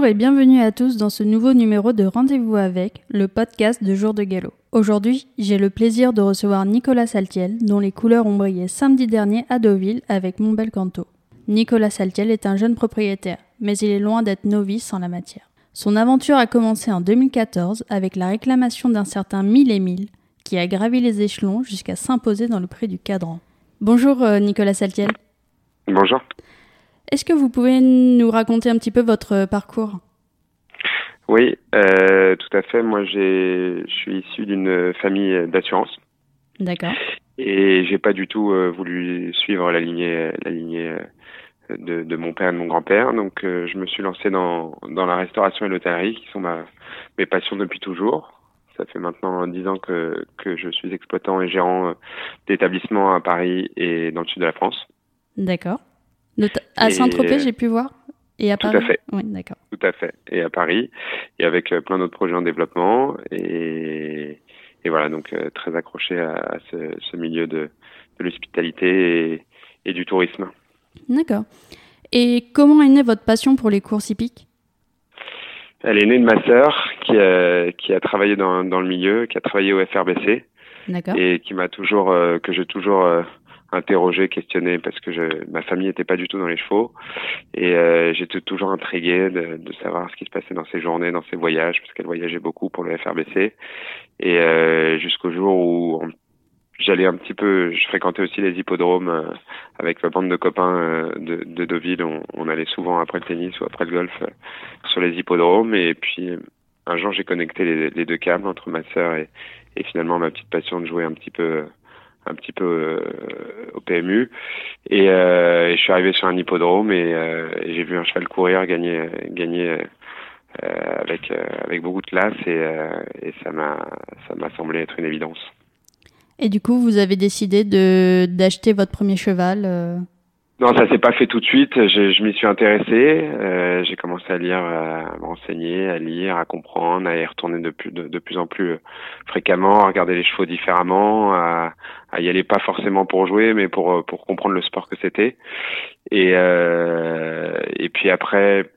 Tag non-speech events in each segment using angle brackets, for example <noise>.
Bonjour et bienvenue à tous dans ce nouveau numéro de Rendez-vous avec, le podcast de Jour de Galop. Aujourd'hui, j'ai le plaisir de recevoir Nicolas Saltiel, dont les couleurs ont brillé samedi dernier à Deauville avec Montbel Canto. Nicolas Saltiel est un jeune propriétaire, mais il est loin d'être novice en la matière. Son aventure a commencé en 2014 avec la réclamation d'un certain Mille et Mille, qui a gravi les échelons jusqu'à s'imposer dans le prix du cadran. Bonjour euh, Nicolas Saltiel. Bonjour. Est-ce que vous pouvez nous raconter un petit peu votre parcours? Oui, euh, tout à fait. Moi, je suis issu d'une famille d'assurance. D'accord. Et j'ai pas du tout euh, voulu suivre la lignée, la lignée euh, de, de, mon père et de mon grand-père. Donc, euh, je me suis lancé dans, dans la restauration et l'hôtellerie, qui sont ma, mes passions depuis toujours. Ça fait maintenant dix ans que, que je suis exploitant et gérant d'établissements à Paris et dans le sud de la France. D'accord. À Saint-Tropez, j'ai pu voir. Et à Paris. Tout à fait. Oui, d'accord. Tout à fait. Et à Paris. Et avec euh, plein d'autres projets en développement. Et, et voilà, donc euh, très accroché à, ce, ce, milieu de, de l'hospitalité et, et, du tourisme. D'accord. Et comment est née votre passion pour les courses hippiques? Elle est née de ma sœur qui a, qui a travaillé dans, dans le milieu, qui a travaillé au FRBC. D'accord. Et qui m'a toujours, euh, que j'ai toujours interrogé, questionné parce que je, ma famille n'était pas du tout dans les chevaux. Et euh, j'étais toujours intrigué de, de, savoir ce qui se passait dans ses journées, dans ses voyages parce qu'elle voyageait beaucoup pour le FRBC et euh, jusqu'au jour où j'allais un petit peu, je fréquentais aussi les hippodromes euh, avec ma bande de copains euh, de, de Deauville. On, on, allait souvent après le tennis ou après le golf euh, sur les hippodromes. Et puis un jour j'ai connecté les, les, deux câbles entre ma sœur et, et finalement ma petite passion de jouer un petit peu un petit peu euh, au PMU et, euh, et, je suis arrivé sur un hippodrome et, euh, et j'ai vu un cheval courir gagner gagner avec avec beaucoup de classe et, et ça m'a semblé être une évidence. Et du coup, vous avez décidé de d'acheter votre premier cheval non, ça s'est pas fait tout de suite. Je, je m'y suis intéressé. Euh, j'ai commencé à lire, à m'enseigner, à lire, à comprendre, à y retourner de plus, de, plus en plus fréquemment, à regarder les chevaux différemment, à, à y aller pas forcément pour jouer, mais pour pour comprendre le sport que c'était. Et euh, et puis après,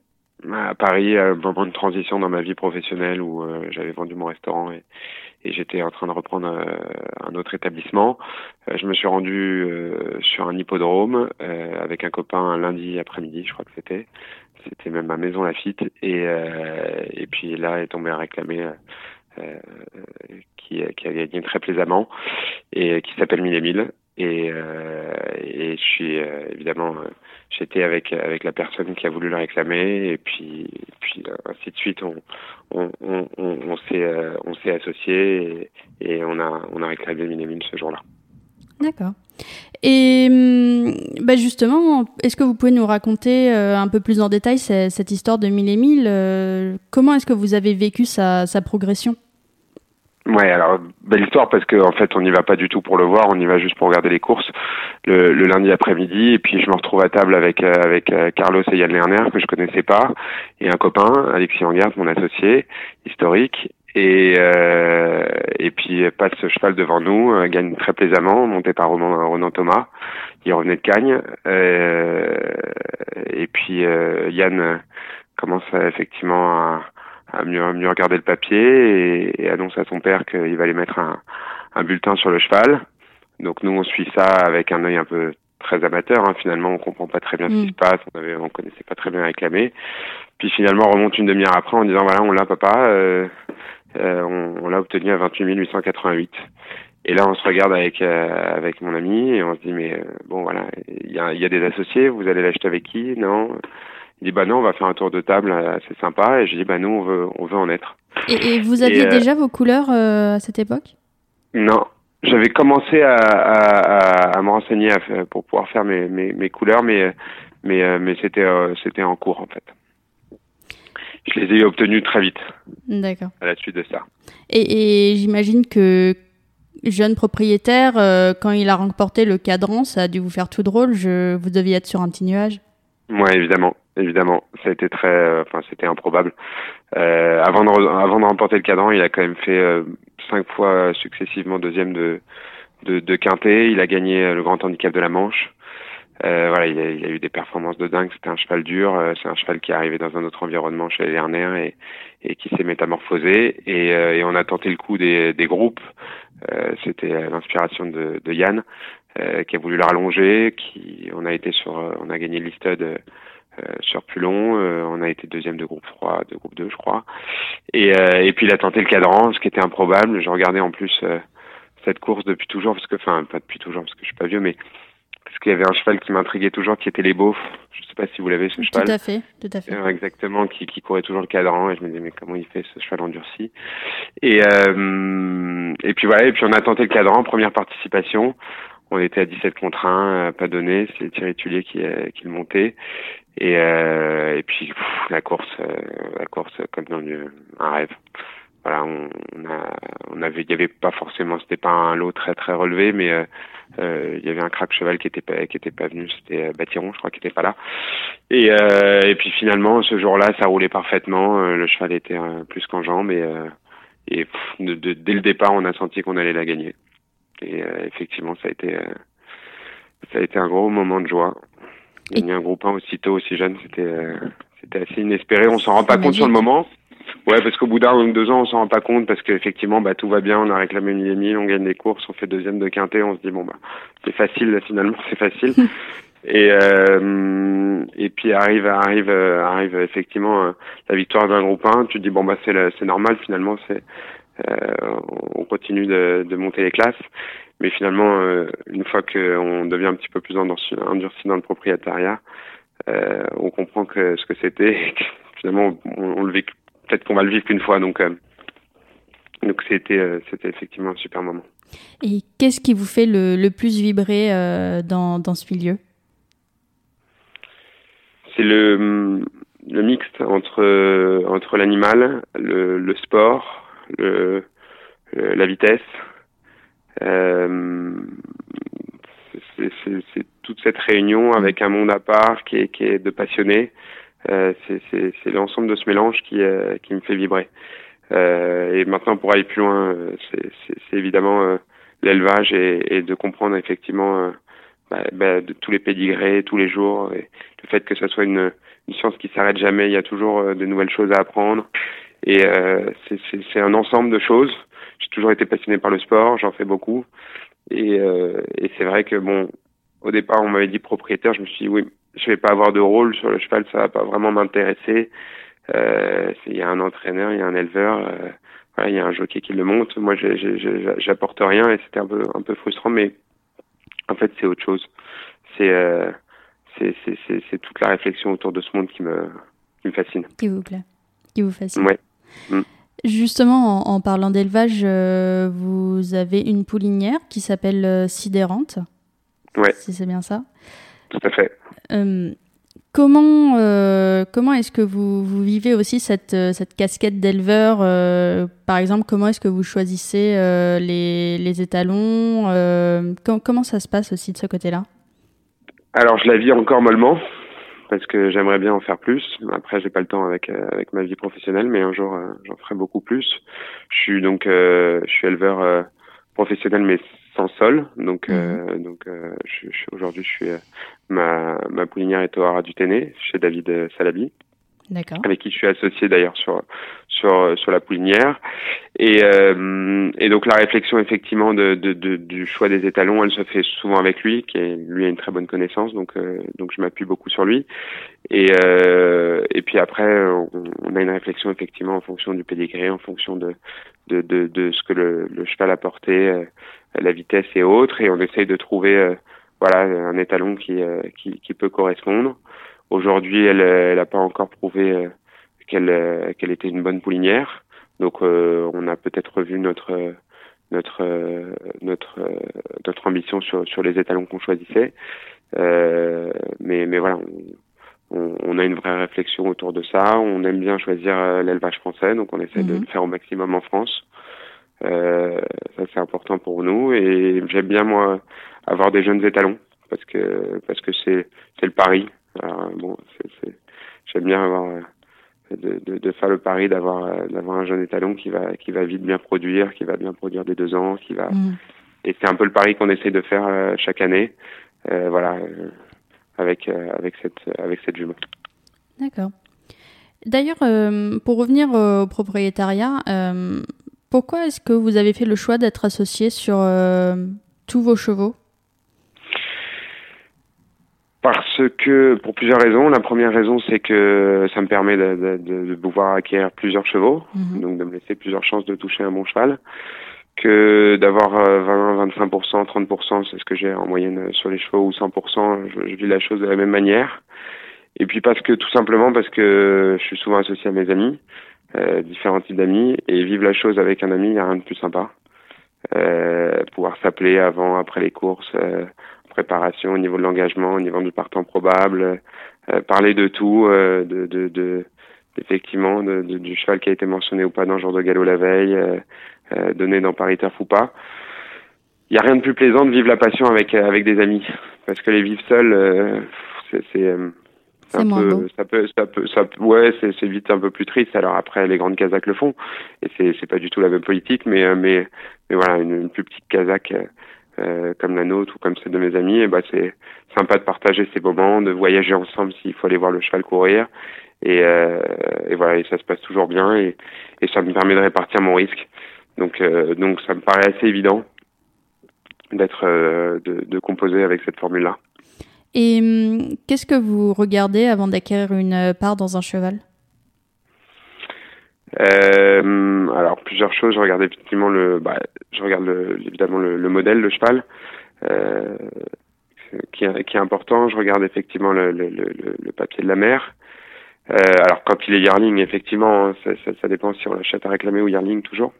à Paris, un moment de transition dans ma vie professionnelle où euh, j'avais vendu mon restaurant et, et j'étais en train de reprendre euh, un autre établissement. Euh, je me suis rendu euh, sur un hippodrome avec un copain un lundi après-midi, je crois que c'était. C'était même à Maison Lafitte. Et, et puis là est tombé un réclamé qui, qui a gagné très plaisamment et qui s'appelle Mille et. Et, et je suis évidemment j'étais avec avec la personne qui a voulu le réclamer et puis puis ainsi de suite on on on, on, s'est on s'est associé et, et, on a on a réclamé Minemine ce jour-là. D'accord. Et bah justement, est-ce que vous pouvez nous raconter un peu plus en détail cette histoire de Mille et Mille Comment est-ce que vous avez vécu sa, sa progression? Ouais, alors belle histoire parce qu'en en fait on n'y va pas du tout pour le voir, on y va juste pour regarder les courses le, le lundi après-midi. Et puis je me retrouve à table avec euh, avec euh, Carlos et Yann Lerner que je connaissais pas et un copain Alexis Angard, mon associé historique. Et euh, et puis passe ce cheval devant nous, euh, gagne très plaisamment, monté par Ronan, Ronan Thomas, il revenait de Cagnes. Euh, et puis Yann commence effectivement à à mieux, mieux regarder le papier et, et, annonce à son père qu'il va aller mettre un, un, bulletin sur le cheval. Donc nous on suit ça avec un œil un peu très amateur. Hein. Finalement on comprend pas très bien ce qui se passe, on avait, on connaissait pas très bien réclamer. Puis finalement on remonte une demi-heure après en disant voilà on l'a papa, euh, euh, on, on l'a obtenu à 28 888. Et là, on se regarde avec euh, avec mon ami et on se dit mais euh, bon voilà, il y a, y a des associés, vous allez l'acheter avec qui? Non. Il dit bah non, on va faire un tour de table assez sympa. Et je dis bah nous on veut on veut en être. Et, et vous aviez et, euh, déjà vos couleurs euh, à cette époque? Non, j'avais commencé à, à, à, me renseigner pour pouvoir faire mes, mes, mes couleurs, mais mais euh, mais c'était c'était en cours en fait. Je les ai obtenus très vite. D'accord. À la suite de ça. Et, et j'imagine que jeune propriétaire, euh, quand il a remporté le cadran, ça a dû vous faire tout drôle. Je, vous deviez être sur un petit nuage. Ouais, évidemment, évidemment. Ça très, euh, enfin, c'était improbable. Euh, avant de, avant de remporter le cadran, il a quand même fait euh, cinq fois successivement deuxième de, de, de quintet. Il a gagné le grand handicap de la Manche. Euh, voilà, il a, il a, eu des performances de dingue. C'était un cheval dur. Euh, c'est un cheval qui est arrivé dans un autre environnement chez Lerner et, et qui s'est métamorphosé. Et, euh, et, on a tenté le coup des, des groupes. Euh, C'était l'inspiration de, de, Yann qui a voulu le rallonger. Qui, on a été sur, on a gagné l'Istud sur plus long. on a été deuxième de groupe 3, de groupe 2, je crois. Et, et puis il a tenté le cadran, ce qui était improbable. Je regardais en plus cette course depuis toujours, parce que, enfin, pas depuis toujours, parce que je suis pas vieux, mais parce qu'il y avait un cheval qui m'intriguait toujours, qui était les beaufs. Je sais pas si vous l'avez ce cheval. Tout à fait, tout à fait. Euh, exactement, qui, qui courait toujours le cadran et je me disais mais comment il fait ce cheval endurci? Et euh, et puis voilà, et puis on a tenté le cadran, première participation. On était à 17 contre 1, euh, pas donné, c'est Thierry Tullier qui, euh, qui le montait. Et, euh, et puis la course, la course comme dans un rêve voilà, on, on, a, on avait, il y avait pas forcément, c'était pas un lot très très relevé, mais euh, euh, il y avait un crack cheval qui était pas, qui était pas venu, c'était euh, Batiron, je crois, qui était pas là. Et, euh, et puis finalement, ce jour-là, ça roulait parfaitement. Euh, le cheval était plus qu'en jambes et, et de, de, dès le départ, on a senti qu'on allait la gagner. Et effectivement, ça a été, ça a été un gros moment de joie. Gagner un groupe 1 aussitôt, aussi jeune, c'était, c'était assez inespéré. On s'en rend pas compte sur le moment. Ouais, parce qu'au bout d'un ou deux ans, on s'en rend pas compte parce qu'effectivement, bah, tout va bien, on a réclamé mille, on gagne des courses, on fait deuxième de quintet, on se dit bon bah c'est facile finalement, <laughs> c'est facile. et euh, et puis arrive arrive euh, arrive effectivement euh, la victoire d'un groupe 1, tu te dis bon bah c'est c'est normal finalement, c'est euh, on continue de, de monter les classes. Mais finalement, euh, une fois qu'on devient un petit peu plus endurci, dans le propriétariat, on comprend que ce que c'était, <laughs> finalement, on, on le vit peut-être qu'on va le vivre qu'une fois. Donc, euh, donc c'était, euh, c'était effectivement un super moment. Et qu'est-ce qui vous fait le, le plus vibrer dans, dans ce milieu? C'est le, le mixte entre, entre l'animal, le, le sport, le, la vitesse. Euh, c'est, toute cette réunion avec un monde à part qui est, qui est de passionnés. Euh, c'est l'ensemble de ce mélange qui, euh, qui me fait vibrer. Euh, et maintenant, pour aller plus loin, c'est évidemment l'élevage et, et, de comprendre effectivement bah, bah, de tous les pédigrés, tous les jours, et le fait que ce soit une, une science qui s'arrête jamais, il y a toujours de nouvelles choses à apprendre. Et euh, c'est un ensemble de choses. J'ai toujours été passionné par le sport, j'en fais beaucoup. Et, euh, et c'est vrai que bon, au départ, on m'avait dit propriétaire, je me suis dit oui, je vais pas avoir de rôle sur le cheval, ça va pas vraiment m'intéresser. Euh, il y a un entraîneur, il y a un éleveur, euh, voilà, il y a un jockey qui le monte. Moi, j'apporte rien et c'était un peu un peu frustrant, mais en fait, c'est autre chose. C'est euh, c'est toute la réflexion autour de ce monde qui me qui me fascine. Qui vous plaît, qui vous fascine. Ouais. Mm. Justement, en, en parlant d'élevage, euh, vous avez une poulinière qui s'appelle euh, Sidérante. Ouais. Si c'est bien ça. Tout à fait. Euh, comment euh, comment est-ce que vous, vous vivez aussi cette, cette casquette d'éleveur Par exemple, comment est-ce que vous choisissez les, les étalons com Comment ça se passe aussi de ce côté-là? Alors, je la vis encore mollement parce que j'aimerais bien en faire plus. Après, j'ai pas le temps avec avec ma vie professionnelle, mais un jour, j'en ferai beaucoup plus. Je suis donc je suis éleveur professionnel, mais sans sol. Donc, mmh. euh, donc euh, je, je, aujourd'hui, je suis euh, ma, ma poulinière est au Haras du Téné, chez David Salabi. Avec qui je suis associé d'ailleurs sur sur sur la poulinière. Et euh, et donc la réflexion effectivement de, de, de, du choix des étalons, elle se fait souvent avec lui, qui est, lui a une très bonne connaissance, donc euh, donc je m'appuie beaucoup sur lui. Et euh, et puis après, on, a une réflexion effectivement en fonction du pédigré, en fonction de de de, de ce que le, le cheval a porté la vitesse et autres, et on essaye de trouver euh, voilà un étalon qui, euh, qui, qui peut correspondre. Aujourd'hui, elle n'a pas encore prouvé euh, qu'elle qu'elle était une bonne poulinière, donc on a peut-être revu notre notre notre notre ambition sur sur les étalons qu'on choisissait. mais mais voilà, on, on, a une vraie réflexion autour de ça. On aime bien choisir l'élevage français, donc on essaie mmh. de le faire au maximum en France. Euh, ça c'est important pour nous et j'aime bien moi avoir des jeunes étalons parce que parce que c'est c'est le pari. Alors, bon, c'est j'aime bien avoir de, de, de, faire le pari d'avoir d'avoir un jeune étalon qui va qui va vite bien produire, qui va bien produire des deux ans, qui va mmh. et c'est un peu le pari qu'on essaie de faire euh, chaque année. Euh, voilà, avec avec cette avec cette jument. D'accord. D'ailleurs, pour revenir au propriétariat, pourquoi est-ce que vous avez fait le choix d'être associé sur tous vos chevaux? Parce que pour plusieurs raisons. La première raison, c'est que ça me permet de, de, de pouvoir acquérir plusieurs chevaux, mhm. donc de me laisser plusieurs chances de toucher un bon cheval, que d'avoir 20, 25%, 30%, c'est ce que j'ai en moyenne sur les chevaux, ou 100%, je, je vis la chose de la même manière. Et puis parce que tout simplement parce que je suis souvent associé à mes amis, euh, différents types d'amis, et vivre la chose avec un ami, il n'y a rien de plus sympa. Euh, pouvoir s'appeler avant, après les courses, euh, préparation, au niveau de l'engagement, au niveau du partant probable, euh, parler de tout, euh, de, de, de, effectivement de, du cheval qui a été mentionné ou pas dans le jour de galop la veille, euh, donné dans Paris Turf ou pas. Il n'y a rien de plus plaisant de vivre la passion avec avec des amis, parce que les vivre seuls, c'est un peu, ça peut, ça peut, ça ouais, c'est vite un peu plus triste. Alors après, les grandes casaques le font, et c'est pas du tout la même politique, mais mais mais voilà, une, une plus petite casaque euh, comme la nôtre ou comme celle de mes amis, et bah c'est sympa de partager ces moments, de voyager ensemble s'il faut aller voir le cheval courir. Et, euh, et voilà, et ça se passe toujours bien et, et ça me permet de répartir mon risque. Donc, euh, donc ça me paraît assez évident d'être de, de composer avec cette formule-là. Et hum, qu'est-ce que vous regardez avant d'acquérir une part dans un cheval? Euh, alors plusieurs choses. Je regarde effectivement le, bah, je regarde le, évidemment le, le, modèle, le cheval, euh, qui, est, qui est important. Je regarde effectivement le, le, papier de la mère. Euh, alors quand il est yearling, effectivement, hein, ça, ça, ça, dépend si on l'achète à réclamer ou yearling toujours.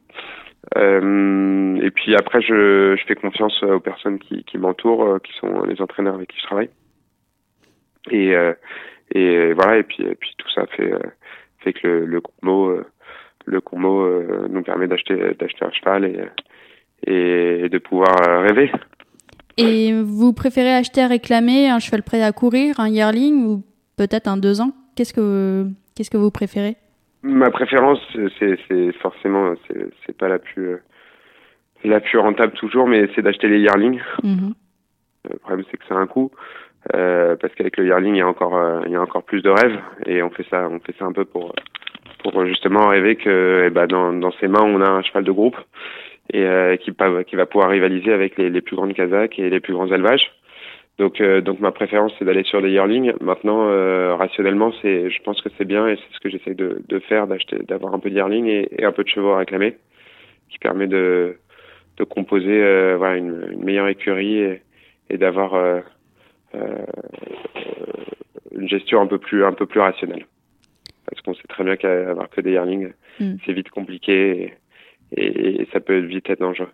Euh, et puis après, je, je, fais confiance aux personnes qui, qui m'entourent, euh, qui sont les entraîneurs avec qui je travaille. Et, euh, et voilà, et puis, et puis tout ça fait, fait que le, le combo le combo euh, nous permet d'acheter d'acheter un cheval et, et de pouvoir euh, rêver. Et vous préférez acheter à réclamer un cheval prêt à courir, un yearling ou peut-être un deux ans? Qu'est-ce que qu'est-ce que vous préférez? Ma préférence, c'est forcément c'est pas la plus euh, la plus rentable toujours, mais c'est d'acheter les yearlings. Mhm. Le problème c'est que c'est un coût. Euh, parce qu'avec le yearling il y a encore il y a encore plus de rêves et on fait ça on fait ça un peu pour pour justement rêver que eh ben, dans, dans ses mains on a un cheval de groupe et euh, qui, qui va pouvoir rivaliser avec les, les plus grandes Kazakhs et les plus grands élevages. Donc, euh, donc ma préférence c'est d'aller sur des yearlings. Maintenant, euh, rationnellement, c'est, je pense que c'est bien et c'est ce que j'essaie de, de faire, d'acheter, d'avoir un peu de yearling et, et, un peu de chevaux à réclamer, qui permet de, de composer euh, voilà une, une, meilleure écurie et, et d'avoir euh, une gestion un peu plus un peu plus rationnelle parce qu'on sait très bien qu'avoir que des yearlings, mm. c'est vite compliqué et, ça peut vite être dangereux.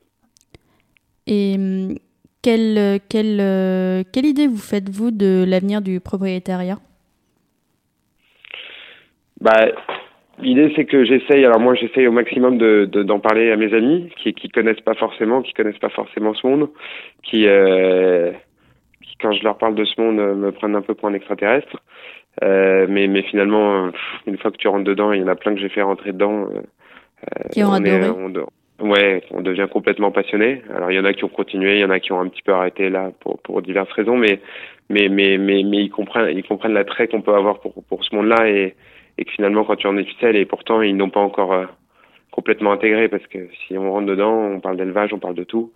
Et mm, quelle, quelle, quelle idée vous faites-vous de l'avenir du propriétariat? Bah, L'idée, c'est que j'essaye, alors moi, j'essaye au maximum d'en de, d'en parler à mes amis qui qui connaissent pas forcément, qui connaissent pas forcément ce monde, qui, euh, qui quand je leur parle de ce monde, me prennent un peu pour un extraterrestre. Euh, mais, mais finalement, une fois que tu rentres dedans, il y en a plein que j'ai fait rentrer dedans. Euh, qui ont on adoré. Est, on, ouais, on devient complètement passionné. Alors il y en a qui ont continué, il y en a qui ont un petit peu arrêté là pour, pour diverses raisons, mais mais mais mais, mais ils comprennent ils comprennent l'attrait qu'on peut avoir pour pour ce monde-là et, et que finalement quand tu en es ficelle et pourtant ils n'ont pas encore euh, complètement intégré parce que si on rentre dedans, on parle d'élevage, on parle de tout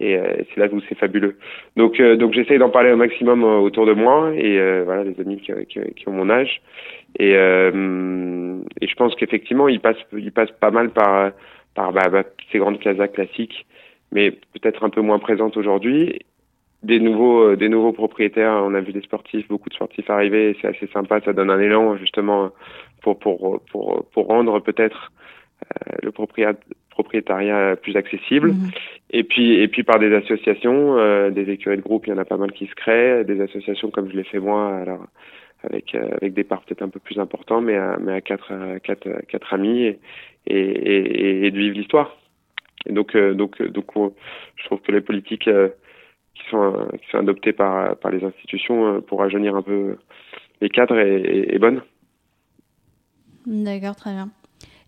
et euh, c'est là où c'est fabuleux. Donc euh, donc j'essaye d'en parler au maximum euh, autour de moi et voilà des amis qui, qui, qui, ont mon âge et et je pense qu'effectivement il passe il passe pas mal par par bah, bah, ces grandes casas classiques mais peut-être un peu moins présentes aujourd'hui des nouveaux des nouveaux propriétaires on a vu des sportifs beaucoup de sportifs arriver c'est assez sympa ça donne un élan justement pour pour pour pour rendre peut-être le propriétaire propriétariat plus accessible. Mhm. Et puis et puis par des associations, euh, des écuries de groupe, il y en a pas mal qui se créent, des associations comme je l'ai fait moi, alors avec euh, avec des parts peut-être un peu plus importants, mais à, mais à quatre quatre quatre amis et et, et, de vivre l'histoire. Et donc euh, donc donc je trouve que les politiques qui sont qui sont adoptées par par les institutions pour rajeunir un peu les cadres est, est bonne. D'accord, très bien.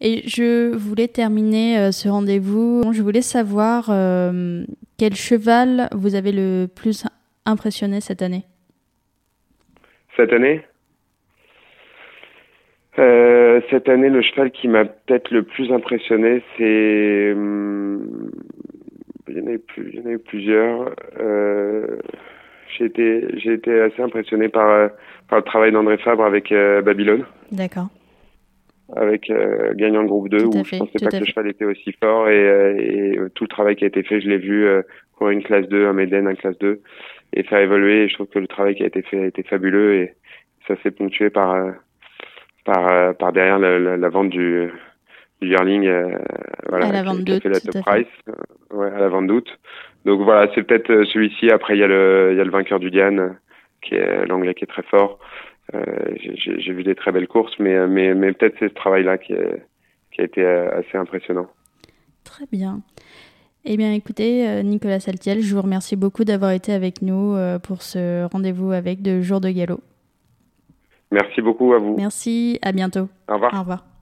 Et je voulais terminer euh, ce rendez-vous. Je voulais savoir euh, quel cheval vous avez le plus impressionné cette année? Cette année? Euh, Cette année, le cheval qui m'a peut-être le plus impressionné, c'est... Hum, il y en a eu, plus, il y en a eu plusieurs. Euh, j'ai été, j'ai été assez impressionné par, par le travail d'André Fabre avec euh, Babylone. D'accord. Avec euh, gagnant le groupe 2, où je pensais pas que le cheval était aussi fort et, et, tout le travail qui a été fait, je l'ai vu pour une classe 2, un Méden, un classe 2, et faire évoluer. Et je trouve que le travail qui a été fait a été fabuleux et ça s'est ponctué par, par, par derrière la, la, vente du, du yearling, voilà, à la vente d'août, price, ouais, à la vente d'août. Donc voilà, c'est peut-être euh, celui-ci. Après, il y a le, il y a le vainqueur du Diane, qui est l'anglais qui est très fort. Euh, j'ai vu des très belles courses, mais, euh, mais, mais peut-être c'est ce travail-là qui, qui a été assez impressionnant. Très bien. Eh bien, écoutez, Nicolas Saltiel, je vous remercie beaucoup d'avoir été avec nous pour ce rendez-vous avec de Jour de Galop. Merci beaucoup à vous. Merci, à bientôt. Au revoir. Au revoir.